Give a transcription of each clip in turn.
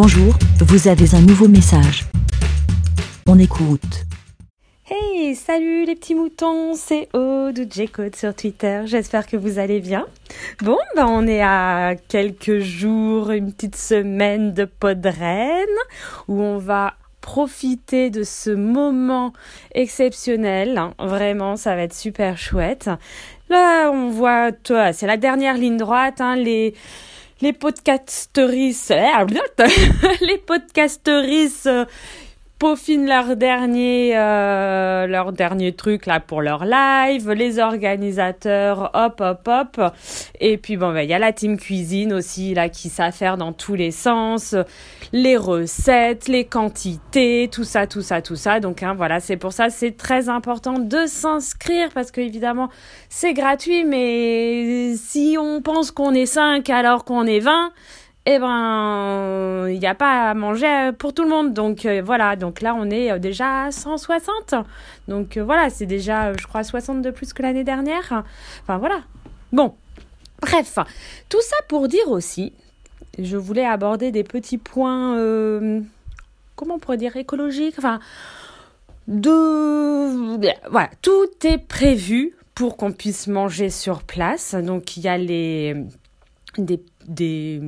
Bonjour, vous avez un nouveau message. On écoute. Hey, salut les petits moutons, c'est Aude ou sur Twitter. J'espère que vous allez bien. Bon, ben on est à quelques jours, une petite semaine de Podren où on va profiter de ce moment exceptionnel. Vraiment, ça va être super chouette. Là, on voit, c'est la dernière ligne droite, hein, les les podcasteristes, les podcasteristes peaufinent leur dernier euh, leur dernier truc là pour leur live les organisateurs hop hop hop. Et puis bon ben il y a la team cuisine aussi là qui s'affaire dans tous les sens. Les recettes les quantités tout ça tout ça tout ça. Donc hein, voilà c'est pour ça c'est très important de s'inscrire parce que évidemment c'est gratuit mais si on pense qu'on est 5 alors qu'on est 20 eh ben, il n'y a pas à manger pour tout le monde. Donc euh, voilà, donc là on est euh, déjà à 160. Donc euh, voilà, c'est déjà, je crois, 60 de plus que l'année dernière. Enfin voilà. Bon, bref, tout ça pour dire aussi, je voulais aborder des petits points, comment on pourrait dire, écologiques. Enfin, de... Voilà, tout est prévu pour qu'on puisse manger sur place. Donc il y a les des, des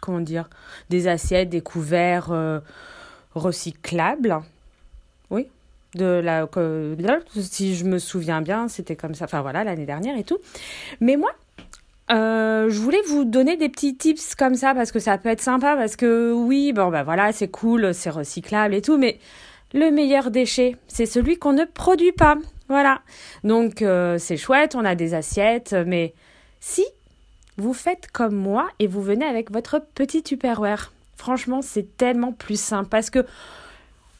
comment dire des assiettes, des couverts euh, recyclables. Oui, de la si je me souviens bien, c'était comme ça. Enfin voilà, l'année dernière et tout. Mais moi, euh, je voulais vous donner des petits tips comme ça parce que ça peut être sympa parce que oui, bon ben voilà, c'est cool, c'est recyclable et tout, mais le meilleur déchet, c'est celui qu'on ne produit pas. Voilà. Donc euh, c'est chouette, on a des assiettes, mais si vous faites comme moi et vous venez avec votre petit Tupperware. Franchement, c'est tellement plus simple parce que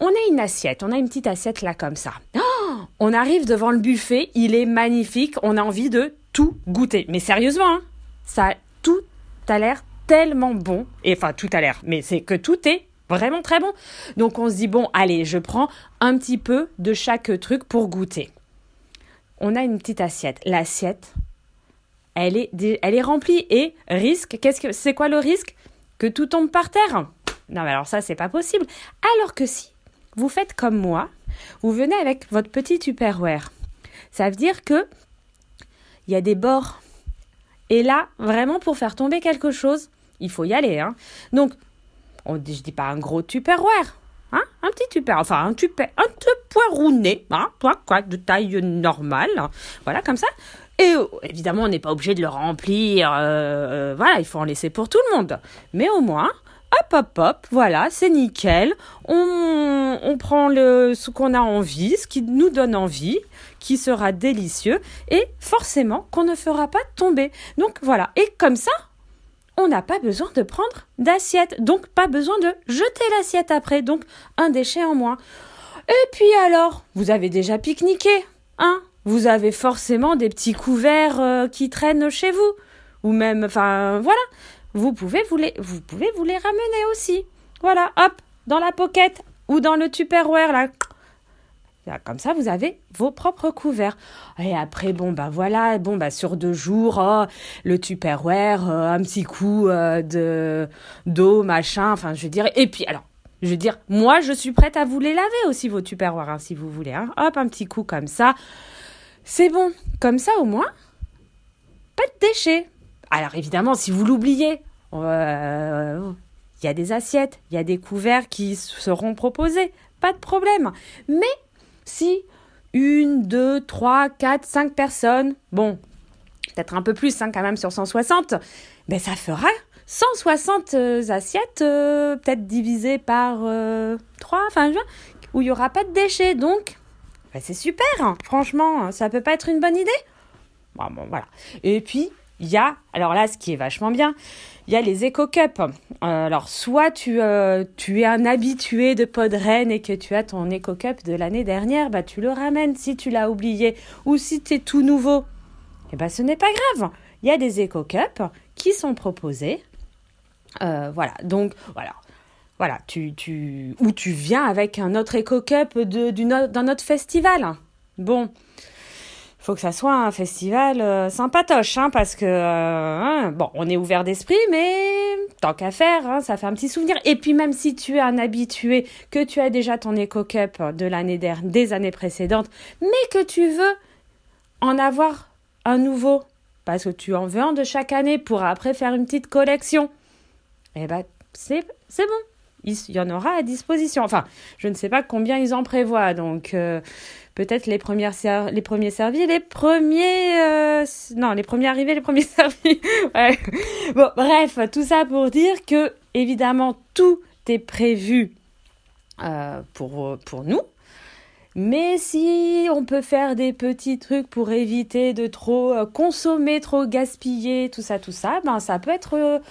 on a une assiette, on a une petite assiette là comme ça. Oh, on arrive devant le buffet, il est magnifique, on a envie de tout goûter. Mais sérieusement, hein, ça tout a l'air tellement bon. Et enfin, tout a l'air, mais c'est que tout est vraiment très bon. Donc on se dit bon, allez, je prends un petit peu de chaque truc pour goûter. On a une petite assiette. L'assiette, elle est, remplie. Et risque, qu'est-ce que c'est quoi le risque? Que tout tombe par terre Non, mais alors ça, c'est pas possible. Alors que si vous faites comme moi, vous venez avec votre petit Tupperware. Ça veut dire que il y a des bords. Et là, vraiment, pour faire tomber quelque chose, il faut y aller. Hein. Donc, on, je dis pas un gros Tupperware. Hein un petit tupper, enfin un tupper, un poirounet, hein, quoi, de taille normale, voilà comme ça. Et évidemment, on n'est pas obligé de le remplir. Euh, euh, voilà, il faut en laisser pour tout le monde. Mais au moins, hop, hop, hop, voilà, c'est nickel. On, on prend le, ce qu'on a envie, ce qui nous donne envie, qui sera délicieux et forcément qu'on ne fera pas tomber. Donc voilà. Et comme ça, on n'a pas besoin de prendre d'assiette. Donc pas besoin de jeter l'assiette après. Donc un déchet en moins. Et puis alors, vous avez déjà pique-niqué, hein? Vous avez forcément des petits couverts euh, qui traînent chez vous. Ou même, enfin, voilà. Vous pouvez vous les, ramener aussi. Voilà, hop, dans la pocket ou dans le Tupperware, là. Comme ça, vous avez vos propres couverts. Et après, bon, bah voilà, bon, bah sur deux jours, oh, le Tupperware, euh, un petit coup euh, de d'eau, machin, enfin, je veux dire. Et puis, alors, je veux dire, moi, je suis prête à vous les laver aussi, vos Tupperware, hein, si vous voulez. Hein. Hop, un petit coup comme ça. C'est bon, comme ça au moins, pas de déchets. Alors évidemment, si vous l'oubliez, euh, il y a des assiettes, il y a des couverts qui seront proposés, pas de problème. Mais si une, deux, trois, quatre, cinq personnes, bon, peut-être un peu plus hein, quand même sur 160, ben ça fera 160 euh, assiettes, euh, peut-être divisées par 3, enfin, où il n'y aura pas de déchets. Donc, bah, c'est super, hein. franchement, ça peut pas être une bonne idée bon, voilà. Et puis, il y a, alors là, ce qui est vachement bien, il y a les éco-cups. Euh, alors, soit tu, euh, tu es un habitué de Podren et que tu as ton éco-cup de l'année dernière, bah, tu le ramènes si tu l'as oublié. Ou si tu es tout nouveau, eh ben, ce n'est pas grave. Il y a des éco-cups qui sont proposés. Euh, voilà, donc voilà. Voilà, tu, tu, ou tu viens avec un autre éco-cup d'un autre festival. Bon, faut que ça soit un festival euh, sympatoche, hein, parce que, euh, hein, bon, on est ouvert d'esprit, mais tant qu'à faire, hein, ça fait un petit souvenir. Et puis même si tu es un habitué, que tu as déjà ton éco-cup de l'année des années précédentes, mais que tu veux en avoir un nouveau, parce que tu en veux un de chaque année pour après faire une petite collection, eh ben c'est bon. Il y en aura à disposition. Enfin, je ne sais pas combien ils en prévoient, donc euh, peut-être les les premiers servis, les premiers euh, non, les premiers arrivés, les premiers servis. Bon, bref, tout ça pour dire que évidemment tout est prévu euh, pour pour nous. Mais si on peut faire des petits trucs pour éviter de trop consommer, trop gaspiller, tout ça, tout ça, ben ça peut être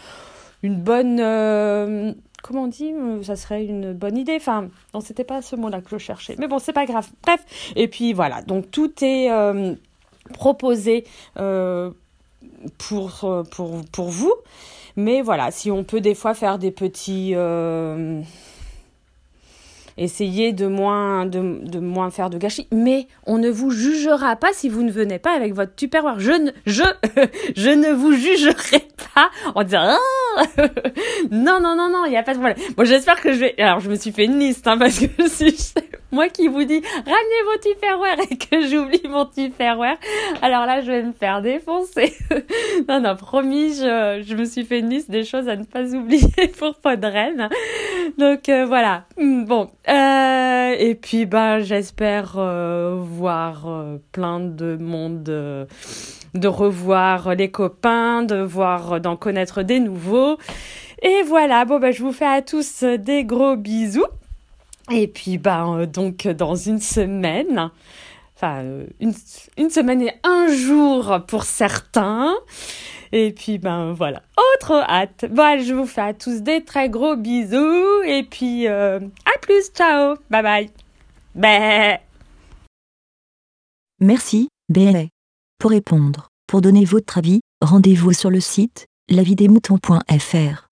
une bonne comment on dit euh, Ça serait une bonne idée. Enfin, non, c'était pas ce mot-là que je cherchais. Mais bon, c'est pas grave. Bref. Et puis voilà. Donc tout est euh, proposé euh, pour, vous. Mais voilà, si on peut des fois faire des petits essayez de moins, de, de, moins faire de gâchis. Mais on ne vous jugera pas si vous ne venez pas avec votre tupperware. Je ne, je, je ne vous jugerai pas en disant, ah non, non, non, non, il n'y a pas de problème. Bon, j'espère que je vais, alors je me suis fait une liste, hein, parce que si moi qui vous dis, ramenez vos tupperware et que j'oublie mon tupperware, alors là, je vais me faire défoncer. non, non, promis, je, je me suis fait une liste des choses à ne pas oublier pour Podren. Donc, euh, voilà. Hmm, bon, euh, et puis bah j'espère euh, voir plein de monde, de revoir les copains, de voir, d'en connaître des nouveaux. Et voilà, bon bah je vous fais à tous des gros bisous. Et puis bah donc dans une semaine, enfin une, une semaine et un jour pour certains. Et puis, ben voilà. Autre hâte. Bon, je vous fais à tous des très gros bisous. Et puis, euh, à plus. Ciao. Bye bye. Merci, Bé. Pour répondre, pour donner votre avis, rendez-vous sur le site lavidemouton.fr.